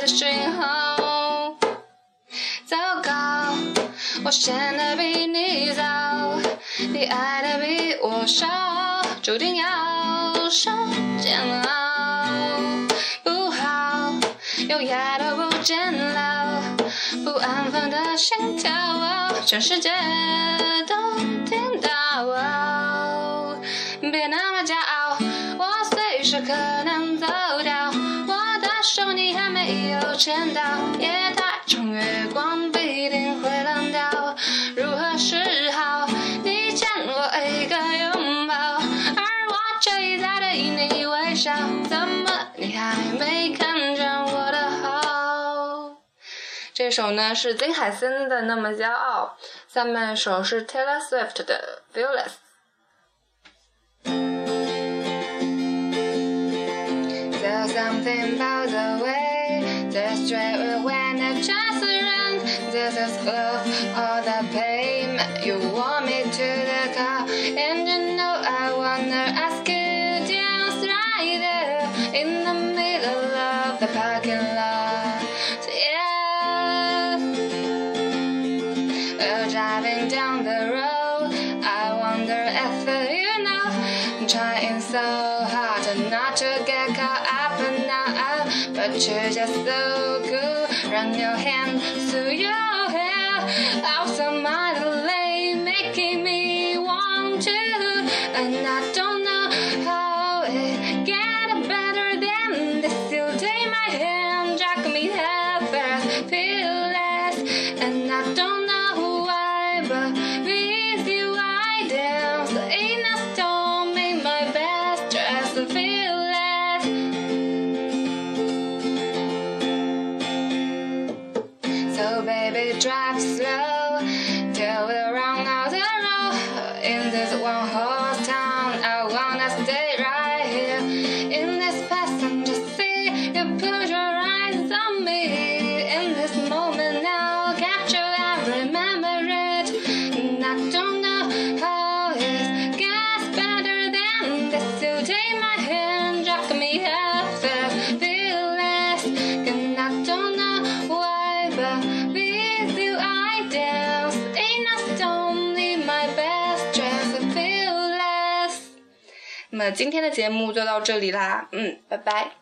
的讯号糟糕我陷得比你早你爱的比我少注定要受煎熬不好优雅都不见了不安分的心跳全世界都听到别那么骄傲我随时可能走没有牵到，夜太长，月光必定会冷掉。如何是好？你欠我一个拥抱，而我却一再对你微笑，怎么你还没看见我的好？这首呢是金海森的《那么骄傲》，下面一首是 Taylor Swift 的《Fearless》。There's something about straight when it just runs. This is love all the pain. You want me to the car, and you know I wanna ask you dance right there in the middle of the parking lot. Yeah, we're driving down the road. I wonder if you know I'm trying so hard not to get caught but you're just so good. Run your hand through your hair, outside my delay, making me want to. And I don't know how it get better than this. You take my hand, drag me half fast, till we're wrong out the road. Uh, in this one horse town, I wanna stay right here. In this passenger seat, you put your eyes on me. In this moment now, capture remember it. And I don't with you I dance. Ain't a stone in my best dress, I feel less. 那么今天的节目就到这里啦，嗯，拜拜。